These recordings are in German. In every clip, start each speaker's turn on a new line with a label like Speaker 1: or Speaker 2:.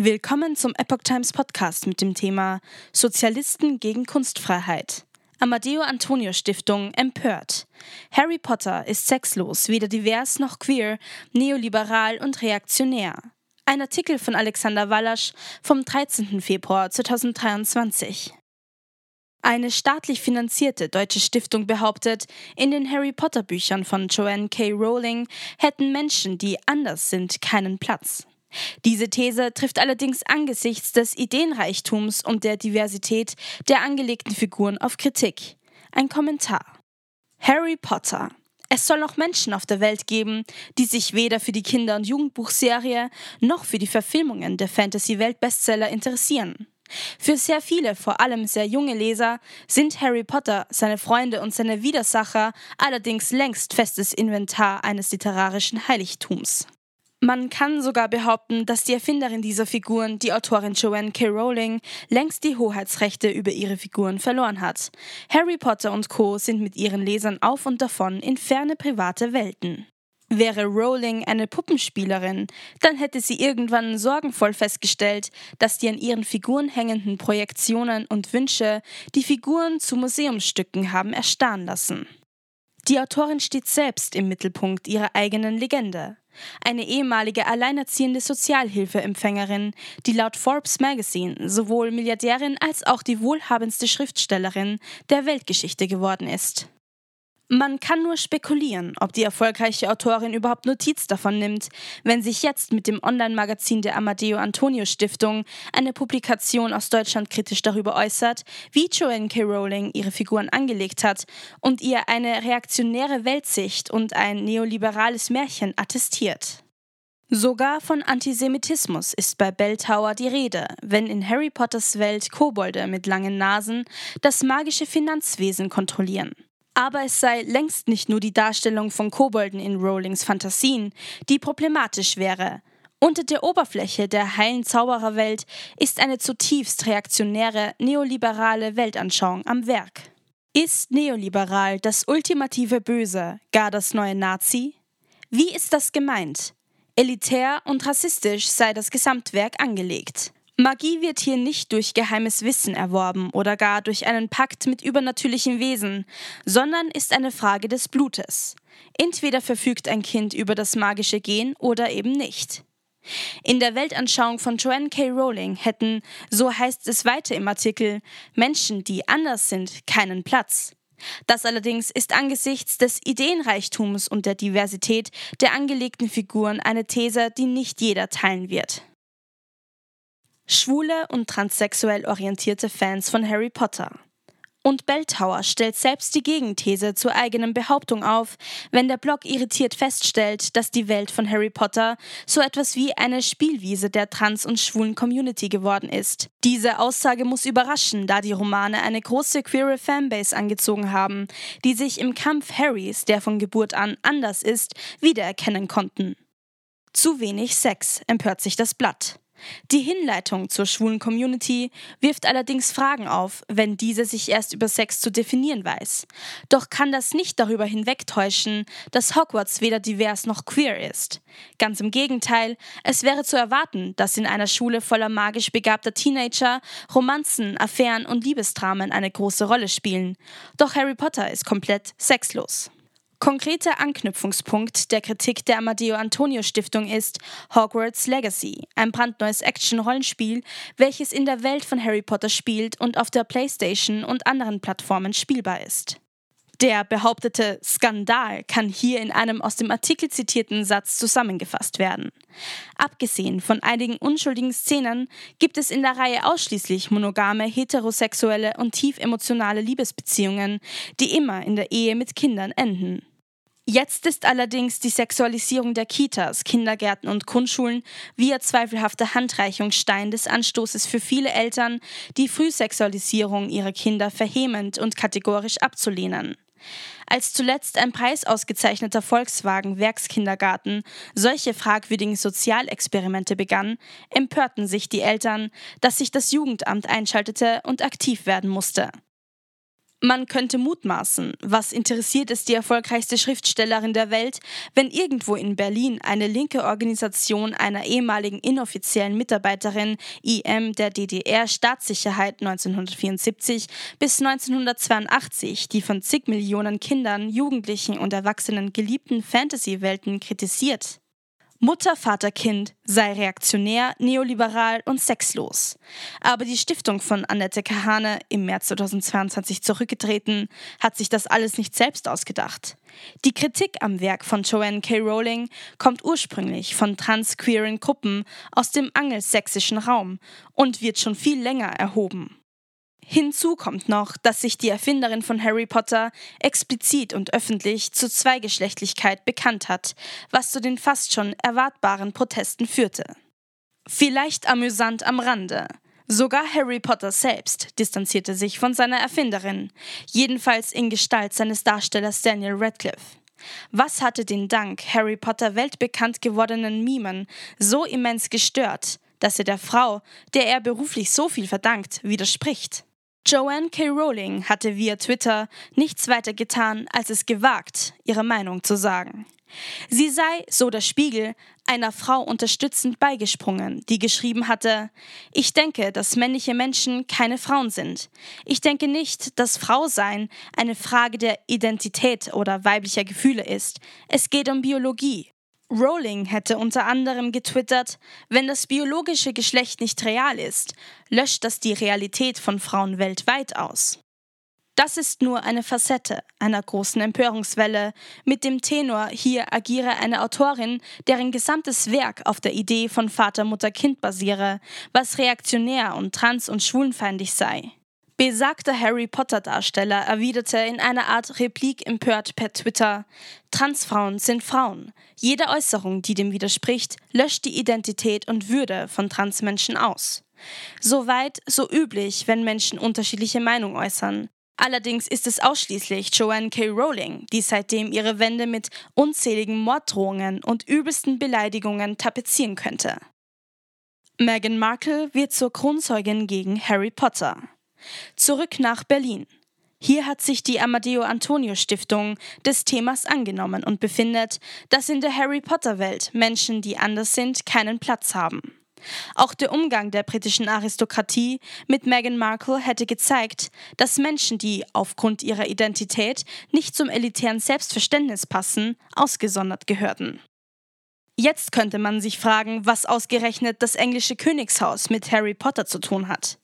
Speaker 1: Willkommen zum Epoch Times Podcast mit dem Thema Sozialisten gegen Kunstfreiheit. Amadeo Antonio Stiftung empört. Harry Potter ist sexlos, weder divers noch queer, neoliberal und reaktionär. Ein Artikel von Alexander Wallasch vom 13. Februar 2023. Eine staatlich finanzierte deutsche Stiftung behauptet, in den Harry Potter Büchern von Joanne K. Rowling hätten Menschen, die anders sind, keinen Platz. Diese These trifft allerdings angesichts des Ideenreichtums und der Diversität der angelegten Figuren auf Kritik. Ein Kommentar. Harry Potter. Es soll noch Menschen auf der Welt geben, die sich weder für die Kinder- und Jugendbuchserie noch für die Verfilmungen der Fantasy-Welt-Bestseller interessieren. Für sehr viele, vor allem sehr junge Leser, sind Harry Potter, seine Freunde und seine Widersacher allerdings längst festes Inventar eines literarischen Heiligtums. Man kann sogar behaupten, dass die Erfinderin dieser Figuren, die Autorin Joanne K. Rowling, längst die Hoheitsrechte über ihre Figuren verloren hat. Harry Potter und Co. sind mit ihren Lesern auf und davon in ferne private Welten. Wäre Rowling eine Puppenspielerin, dann hätte sie irgendwann sorgenvoll festgestellt, dass die an ihren Figuren hängenden Projektionen und Wünsche die Figuren zu Museumsstücken haben erstarren lassen. Die Autorin steht selbst im Mittelpunkt ihrer eigenen Legende eine ehemalige alleinerziehende Sozialhilfeempfängerin, die laut Forbes Magazine sowohl Milliardärin als auch die wohlhabendste Schriftstellerin der Weltgeschichte geworden ist. Man kann nur spekulieren, ob die erfolgreiche Autorin überhaupt Notiz davon nimmt, wenn sich jetzt mit dem Online-Magazin der Amadeo Antonio Stiftung eine Publikation aus Deutschland kritisch darüber äußert, wie Joanne K. Rowling ihre Figuren angelegt hat und ihr eine reaktionäre Weltsicht und ein neoliberales Märchen attestiert. Sogar von Antisemitismus ist bei Belltower die Rede, wenn in Harry Potters Welt Kobolde mit langen Nasen das magische Finanzwesen kontrollieren. Aber es sei längst nicht nur die Darstellung von Kobolden in Rowlings Fantasien, die problematisch wäre. Unter der Oberfläche der heilen Zaubererwelt ist eine zutiefst reaktionäre, neoliberale Weltanschauung am Werk. Ist neoliberal das ultimative Böse, gar das neue Nazi? Wie ist das gemeint? Elitär und rassistisch sei das Gesamtwerk angelegt. Magie wird hier nicht durch geheimes Wissen erworben oder gar durch einen Pakt mit übernatürlichen Wesen, sondern ist eine Frage des Blutes. Entweder verfügt ein Kind über das magische Gen oder eben nicht. In der Weltanschauung von Joanne K. Rowling hätten, so heißt es weiter im Artikel, Menschen, die anders sind, keinen Platz. Das allerdings ist angesichts des Ideenreichtums und der Diversität der angelegten Figuren eine These, die nicht jeder teilen wird. Schwule und transsexuell orientierte Fans von Harry Potter. Und Belltower stellt selbst die Gegenthese zur eigenen Behauptung auf, wenn der Blog irritiert feststellt, dass die Welt von Harry Potter so etwas wie eine Spielwiese der trans- und schwulen Community geworden ist. Diese Aussage muss überraschen, da die Romane eine große queere Fanbase angezogen haben, die sich im Kampf Harrys, der von Geburt an anders ist, wiedererkennen konnten. Zu wenig Sex, empört sich das Blatt. Die Hinleitung zur schwulen Community wirft allerdings Fragen auf, wenn diese sich erst über Sex zu definieren weiß. Doch kann das nicht darüber hinwegtäuschen, dass Hogwarts weder divers noch queer ist. Ganz im Gegenteil, es wäre zu erwarten, dass in einer Schule voller magisch begabter Teenager Romanzen, Affären und Liebesdramen eine große Rolle spielen. Doch Harry Potter ist komplett sexlos. Konkreter Anknüpfungspunkt der Kritik der Amadeo Antonio Stiftung ist Hogwarts Legacy, ein brandneues Action-Rollenspiel, welches in der Welt von Harry Potter spielt und auf der PlayStation und anderen Plattformen spielbar ist. Der behauptete Skandal kann hier in einem aus dem Artikel zitierten Satz zusammengefasst werden. Abgesehen von einigen unschuldigen Szenen gibt es in der Reihe ausschließlich monogame, heterosexuelle und tief emotionale Liebesbeziehungen, die immer in der Ehe mit Kindern enden. Jetzt ist allerdings die Sexualisierung der Kitas, Kindergärten und Grundschulen via zweifelhafter Handreichung Stein des Anstoßes für viele Eltern, die Frühsexualisierung ihrer Kinder vehement und kategorisch abzulehnen. Als zuletzt ein preisausgezeichneter Volkswagen Werkskindergarten solche fragwürdigen Sozialexperimente begann, empörten sich die Eltern, dass sich das Jugendamt einschaltete und aktiv werden musste. Man könnte mutmaßen, was interessiert es die erfolgreichste Schriftstellerin der Welt, wenn irgendwo in Berlin eine linke Organisation einer ehemaligen inoffiziellen Mitarbeiterin IM der DDR-Staatssicherheit 1974 bis 1982 die von zig Millionen Kindern, Jugendlichen und Erwachsenen geliebten Fantasy-Welten kritisiert. Mutter, Vater, Kind sei reaktionär, neoliberal und sexlos. Aber die Stiftung von Annette Kahane, im März 2022 zurückgetreten, hat sich das alles nicht selbst ausgedacht. Die Kritik am Werk von Joanne K. Rowling kommt ursprünglich von transqueeren Gruppen aus dem angelsächsischen Raum und wird schon viel länger erhoben. Hinzu kommt noch, dass sich die Erfinderin von Harry Potter explizit und öffentlich zur Zweigeschlechtlichkeit bekannt hat, was zu den fast schon erwartbaren Protesten führte. Vielleicht amüsant am Rande. Sogar Harry Potter selbst distanzierte sich von seiner Erfinderin, jedenfalls in Gestalt seines Darstellers Daniel Radcliffe. Was hatte den dank Harry Potter weltbekannt gewordenen Mimen so immens gestört, dass er der Frau, der er beruflich so viel verdankt, widerspricht? Joanne K. Rowling hatte via Twitter nichts weiter getan, als es gewagt, ihre Meinung zu sagen. Sie sei, so der Spiegel, einer Frau unterstützend beigesprungen, die geschrieben hatte, ich denke, dass männliche Menschen keine Frauen sind. Ich denke nicht, dass Frausein eine Frage der Identität oder weiblicher Gefühle ist. Es geht um Biologie. Rowling hätte unter anderem getwittert, wenn das biologische Geschlecht nicht real ist, löscht das die Realität von Frauen weltweit aus. Das ist nur eine Facette einer großen Empörungswelle. Mit dem Tenor hier agiere eine Autorin, deren gesamtes Werk auf der Idee von Vater, Mutter, Kind basiere, was reaktionär und trans- und schwulenfeindlich sei. Besagter Harry Potter-Darsteller erwiderte in einer Art Replik empört per Twitter: Transfrauen sind Frauen. Jede Äußerung, die dem widerspricht, löscht die Identität und Würde von Transmenschen aus. Soweit, so üblich, wenn Menschen unterschiedliche Meinungen äußern. Allerdings ist es ausschließlich Joanne K. Rowling, die seitdem ihre Wände mit unzähligen Morddrohungen und übelsten Beleidigungen tapezieren könnte. Meghan Markle wird zur Kronzeugin gegen Harry Potter. Zurück nach Berlin. Hier hat sich die Amadeo Antonio Stiftung des Themas angenommen und befindet, dass in der Harry Potter Welt Menschen, die anders sind, keinen Platz haben. Auch der Umgang der britischen Aristokratie mit Meghan Markle hätte gezeigt, dass Menschen, die aufgrund ihrer Identität nicht zum elitären Selbstverständnis passen, ausgesondert gehörten. Jetzt könnte man sich fragen, was ausgerechnet das englische Königshaus mit Harry Potter zu tun hat.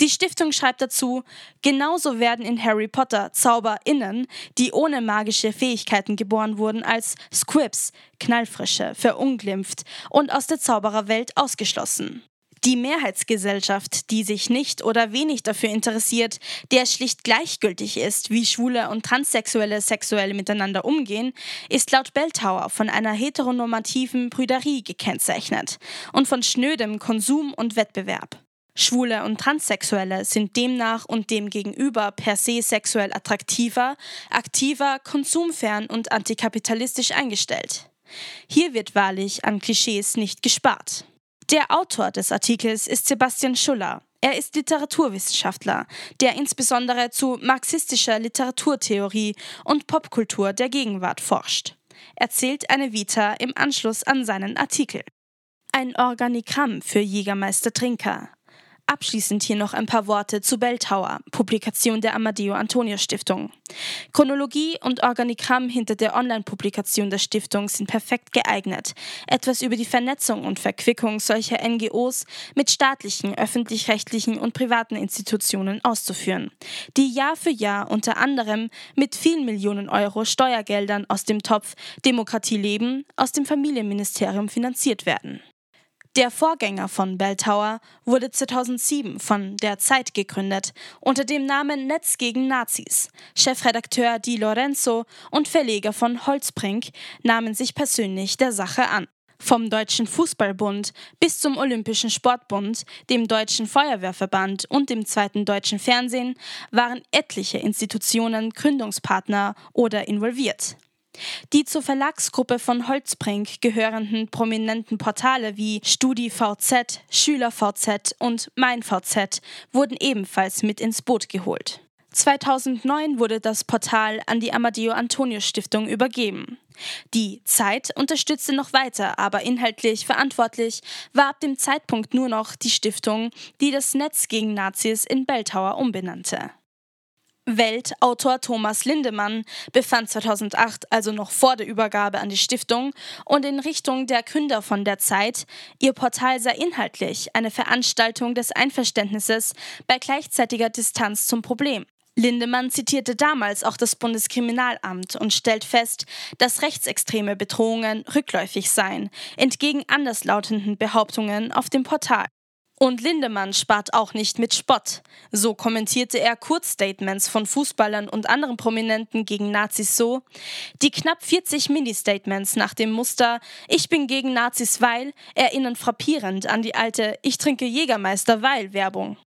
Speaker 1: Die Stiftung schreibt dazu, genauso werden in Harry Potter ZauberInnen, die ohne magische Fähigkeiten geboren wurden, als Squibs, Knallfrische, verunglimpft und aus der Zaubererwelt ausgeschlossen. Die Mehrheitsgesellschaft, die sich nicht oder wenig dafür interessiert, der schlicht gleichgültig ist, wie Schwule und Transsexuelle sexuell miteinander umgehen, ist laut Belltower von einer heteronormativen Brüderie gekennzeichnet und von schnödem Konsum und Wettbewerb. Schwule und Transsexuelle sind demnach und demgegenüber per se sexuell attraktiver, aktiver, konsumfern und antikapitalistisch eingestellt. Hier wird wahrlich an Klischees nicht gespart. Der Autor des Artikels ist Sebastian Schuller. Er ist Literaturwissenschaftler, der insbesondere zu marxistischer Literaturtheorie und Popkultur der Gegenwart forscht. Er zählt eine Vita im Anschluss an seinen Artikel. Ein Organigramm für Jägermeister Trinker, Abschließend hier noch ein paar Worte zu Belltower, Publikation der Amadeo Antonio Stiftung. Chronologie und Organigramm hinter der Online-Publikation der Stiftung sind perfekt geeignet, etwas über die Vernetzung und Verquickung solcher NGOs mit staatlichen, öffentlich-rechtlichen und privaten Institutionen auszuführen, die Jahr für Jahr unter anderem mit vielen Millionen Euro Steuergeldern aus dem Topf Demokratie leben aus dem Familienministerium finanziert werden. Der Vorgänger von Bell Tower wurde 2007 von Der Zeit gegründet unter dem Namen Netz gegen Nazis. Chefredakteur Di Lorenzo und Verleger von Holzbrink nahmen sich persönlich der Sache an. Vom Deutschen Fußballbund bis zum Olympischen Sportbund, dem Deutschen Feuerwehrverband und dem Zweiten Deutschen Fernsehen waren etliche Institutionen Gründungspartner oder involviert. Die zur Verlagsgruppe von Holzbrink gehörenden prominenten Portale wie StudiVZ, SchülerVZ und MeinVZ wurden ebenfalls mit ins Boot geholt. 2009 wurde das Portal an die Amadeo Antonio Stiftung übergeben. Die Zeit unterstützte noch weiter, aber inhaltlich verantwortlich war ab dem Zeitpunkt nur noch die Stiftung, die das Netz gegen Nazis in Belltower umbenannte. Weltautor Thomas Lindemann befand 2008, also noch vor der Übergabe an die Stiftung und in Richtung der Gründer von der Zeit, ihr Portal sei inhaltlich eine Veranstaltung des Einverständnisses bei gleichzeitiger Distanz zum Problem. Lindemann zitierte damals auch das Bundeskriminalamt und stellt fest, dass rechtsextreme Bedrohungen rückläufig seien, entgegen anderslautenden Behauptungen auf dem Portal. Und Lindemann spart auch nicht mit Spott. So kommentierte er Kurzstatements von Fußballern und anderen Prominenten gegen Nazis so: Die knapp 40 Mini-Statements nach dem Muster Ich bin gegen Nazis, weil erinnern frappierend an die alte Ich trinke Jägermeister, weil Werbung.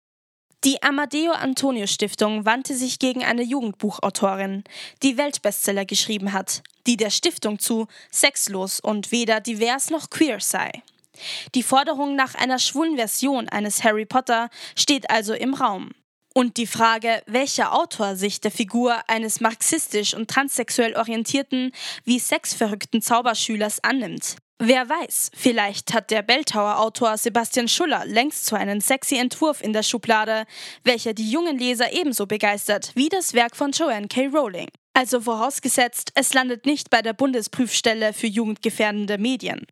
Speaker 1: Die Amadeo Antonio Stiftung wandte sich gegen eine Jugendbuchautorin, die Weltbestseller geschrieben hat, die der Stiftung zu sexlos und weder divers noch queer sei. Die Forderung nach einer schwulen Version eines Harry Potter steht also im Raum. Und die Frage, welcher Autor sich der Figur eines marxistisch und transsexuell orientierten wie sexverrückten Zauberschülers annimmt. Wer weiß, vielleicht hat der Belltower-Autor Sebastian Schuller längst so einen sexy Entwurf in der Schublade, welcher die jungen Leser ebenso begeistert wie das Werk von Joanne K. Rowling. Also vorausgesetzt, es landet nicht bei der Bundesprüfstelle für jugendgefährdende Medien.